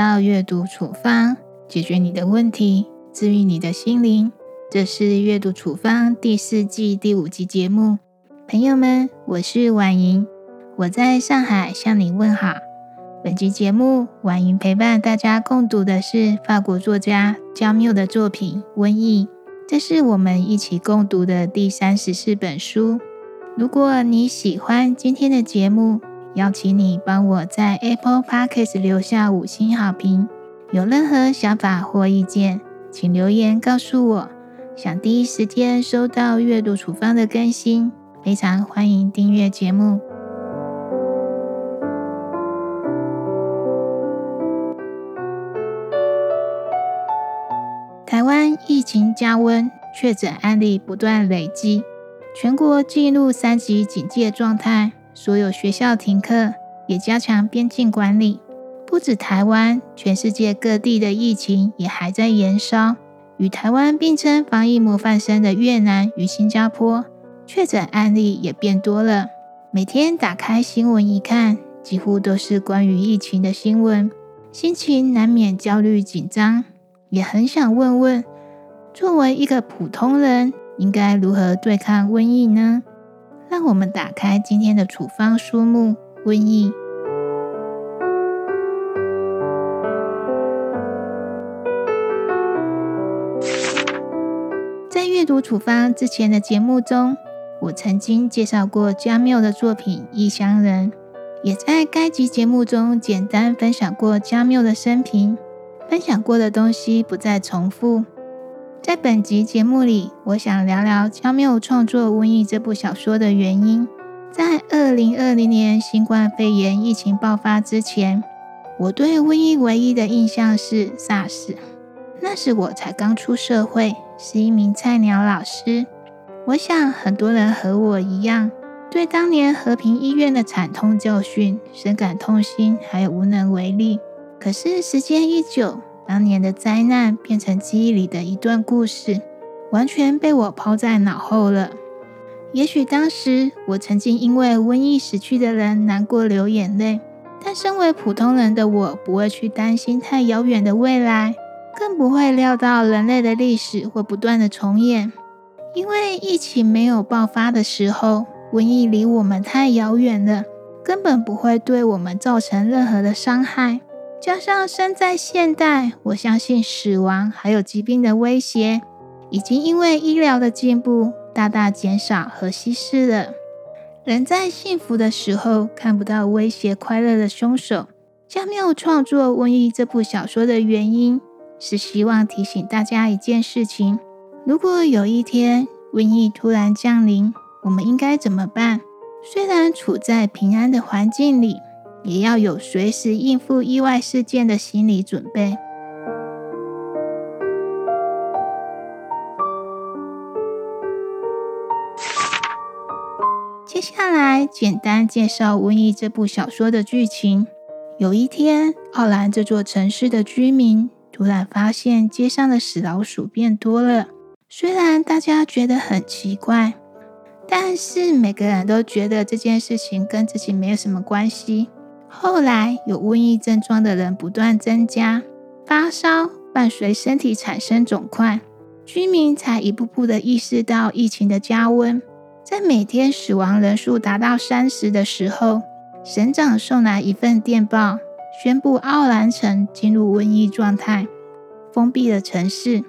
到阅读处方，解决你的问题，治愈你的心灵。这是阅读处方第四季第五集节目。朋友们，我是婉莹，我在上海向你问好。本集节目，婉莹陪伴大家共读的是法国作家焦缪的作品《瘟疫》，这是我们一起共读的第三十四本书。如果你喜欢今天的节目，邀请你帮我在 Apple Podcast 留下五星好评。有任何想法或意见，请留言告诉我。想第一时间收到阅读处方的更新，非常欢迎订阅节目。台湾疫情加温，确诊案例不断累积，全国进入三级警戒状态。所有学校停课，也加强边境管理。不止台湾，全世界各地的疫情也还在延烧。与台湾并称防疫模范生的越南与新加坡，确诊案例也变多了。每天打开新闻一看，几乎都是关于疫情的新闻，心情难免焦虑紧张。也很想问问，作为一个普通人，应该如何对抗瘟疫呢？让我们打开今天的处方书目《瘟疫》。在阅读处方之前的节目中，我曾经介绍过加缪的作品《异乡人》，也在该集节目中简单分享过加缪的生平。分享过的东西不再重复。在本集节目里，我想聊聊加缪创作《瘟疫》这部小说的原因。在二零二零年新冠肺炎疫情爆发之前，我对瘟疫唯一的印象是 SARS。那时我才刚出社会，是一名菜鸟老师。我想很多人和我一样，对当年和平医院的惨痛教训深感痛心，还有无能为力。可是时间一久，当年的灾难变成记忆里的一段故事，完全被我抛在脑后了。也许当时我曾经因为瘟疫死去的人难过流眼泪，但身为普通人的我不会去担心太遥远的未来，更不会料到人类的历史会不断的重演。因为疫情没有爆发的时候，瘟疫离我们太遥远了，根本不会对我们造成任何的伤害。加上生在现代，我相信死亡还有疾病的威胁，已经因为医疗的进步大大减少和稀释了。人在幸福的时候看不到威胁快乐的凶手。加缪创作《瘟疫》这部小说的原因，是希望提醒大家一件事情：如果有一天瘟疫突然降临，我们应该怎么办？虽然处在平安的环境里。也要有随时应付意外事件的心理准备。接下来，简单介绍《瘟疫》这部小说的剧情。有一天，奥兰这座城市的居民突然发现街上的死老鼠变多了。虽然大家觉得很奇怪，但是每个人都觉得这件事情跟自己没有什么关系。后来有瘟疫症状的人不断增加，发烧伴随身体产生肿块，居民才一步步的意识到疫情的加温。在每天死亡人数达到三十的时候，省长送来一份电报，宣布奥兰城进入瘟疫状态，封闭了城市。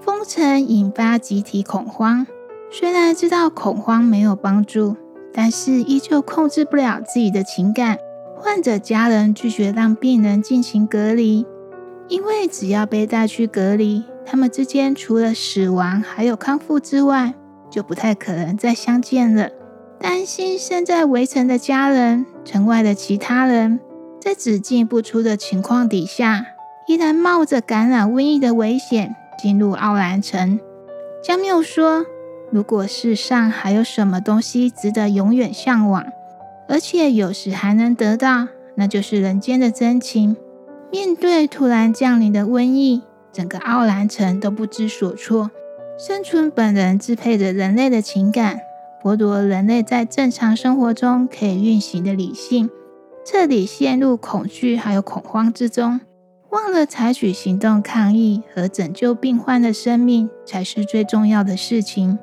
封城引发集体恐慌，虽然知道恐慌没有帮助，但是依旧控制不了自己的情感。患者家人拒绝让病人进行隔离，因为只要被带去隔离，他们之间除了死亡还有康复之外，就不太可能再相见了。担心身在围城的家人、城外的其他人，在只进不出的情况底下，依然冒着感染瘟疫的危险进入奥兰城。加缪说：“如果世上还有什么东西值得永远向往？”而且有时还能得到，那就是人间的真情。面对突然降临的瘟疫，整个奥兰城都不知所措。生存本能支配着人类的情感，剥夺人类在正常生活中可以运行的理性，彻底陷入恐惧还有恐慌之中。忘了采取行动抗议和拯救病患的生命才是最重要的事情。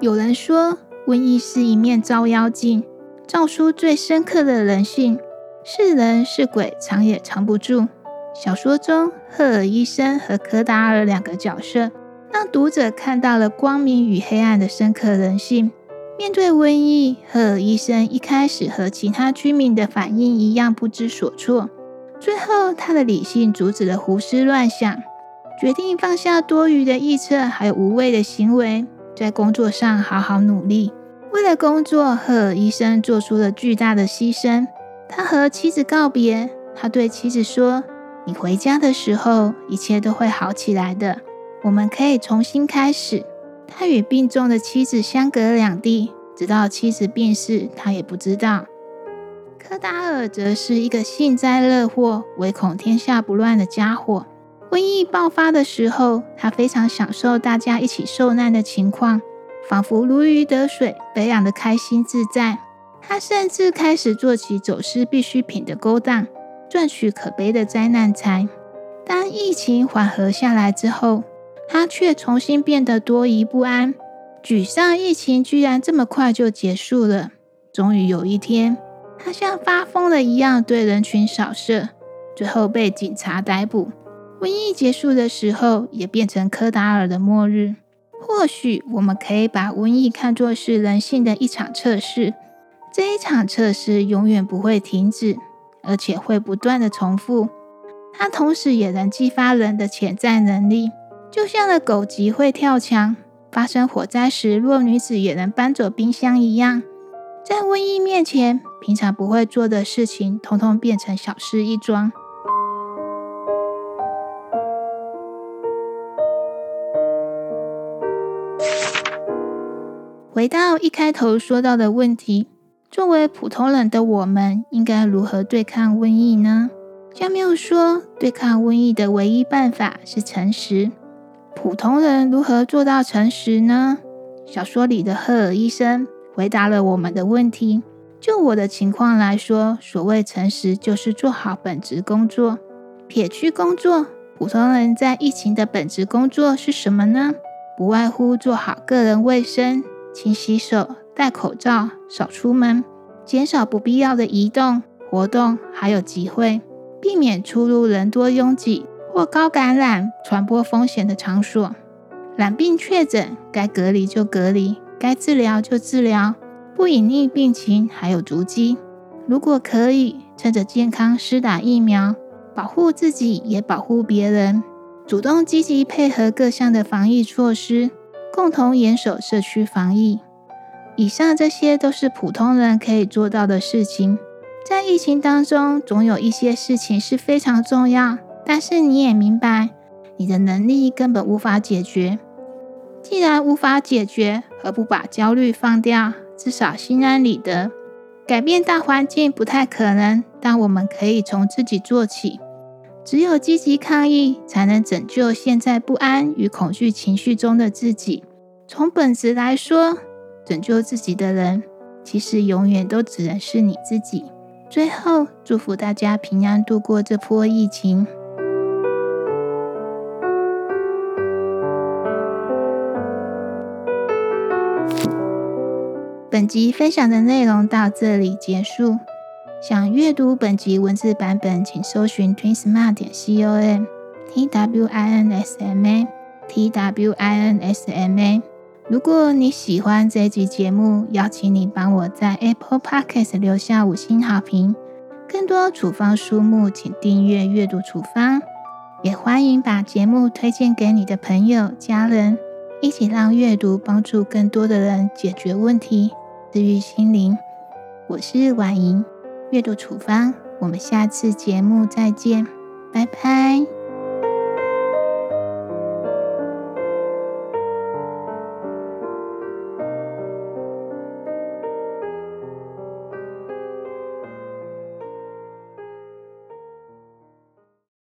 有人说，瘟疫是一面照妖镜，照出最深刻的人性。是人是鬼，藏也藏不住。小说中，赫尔医生和柯达尔两个角色，让读者看到了光明与黑暗的深刻人性。面对瘟疫，赫尔医生一开始和其他居民的反应一样不知所措，最后他的理性阻止了胡思乱想，决定放下多余的臆测还有无谓的行为。在工作上好好努力。为了工作，赫尔医生做出了巨大的牺牲。他和妻子告别，他对妻子说：“你回家的时候，一切都会好起来的。我们可以重新开始。”他与病重的妻子相隔两地，直到妻子病逝，他也不知道。科达尔则是一个幸灾乐祸、唯恐天下不乱的家伙。瘟疫爆发的时候，他非常享受大家一起受难的情况，仿佛如鱼得水，被养的开心自在。他甚至开始做起走私必需品的勾当，赚取可悲的灾难财。当疫情缓和下来之后，他却重新变得多疑不安、沮丧。疫情居然这么快就结束了。终于有一天，他像发疯了一样对人群扫射，最后被警察逮捕。瘟疫结束的时候，也变成科达尔的末日。或许我们可以把瘟疫看作是人性的一场测试，这一场测试永远不会停止，而且会不断的重复。它同时也能激发人的潜在能力，就像了狗急会跳墙，发生火灾时弱女子也能搬走冰箱一样。在瘟疫面前，平常不会做的事情，通通变成小事一桩。回到一开头说到的问题，作为普通人的我们，应该如何对抗瘟疫呢？加缪说，对抗瘟疫的唯一办法是诚实。普通人如何做到诚实呢？小说里的赫尔医生回答了我们的问题。就我的情况来说，所谓诚实，就是做好本职工作。撇去工作，普通人在疫情的本职工作是什么呢？不外乎做好个人卫生。勤洗手、戴口罩、少出门，减少不必要的移动活动，还有集会，避免出入人多拥挤或高感染传播风险的场所。染病确诊，该隔离就隔离，该治疗就治疗，不隐匿病情还有足迹。如果可以，趁着健康施打疫苗，保护自己也保护别人，主动积极配合各项的防疫措施。共同严守社区防疫，以上这些都是普通人可以做到的事情。在疫情当中，总有一些事情是非常重要，但是你也明白，你的能力根本无法解决。既然无法解决，何不把焦虑放掉？至少心安理得。改变大环境不太可能，但我们可以从自己做起。只有积极抗疫，才能拯救现在不安与恐惧情绪中的自己。从本质来说，拯救自己的人，其实永远都只能是你自己。最后，祝福大家平安度过这波疫情。本集分享的内容到这里结束。想阅读本集文字版本，请搜寻 twinsma 点 com t w i n s m a t w i n s m a。如果你喜欢这集节目，邀请你帮我在 Apple Podcast 留下五星好评。更多处方书目，请订阅阅读处方。也欢迎把节目推荐给你的朋友、家人，一起让阅读帮助更多的人解决问题，治愈心灵。我是婉莹。阅读处方，我们下次节目再见，拜拜。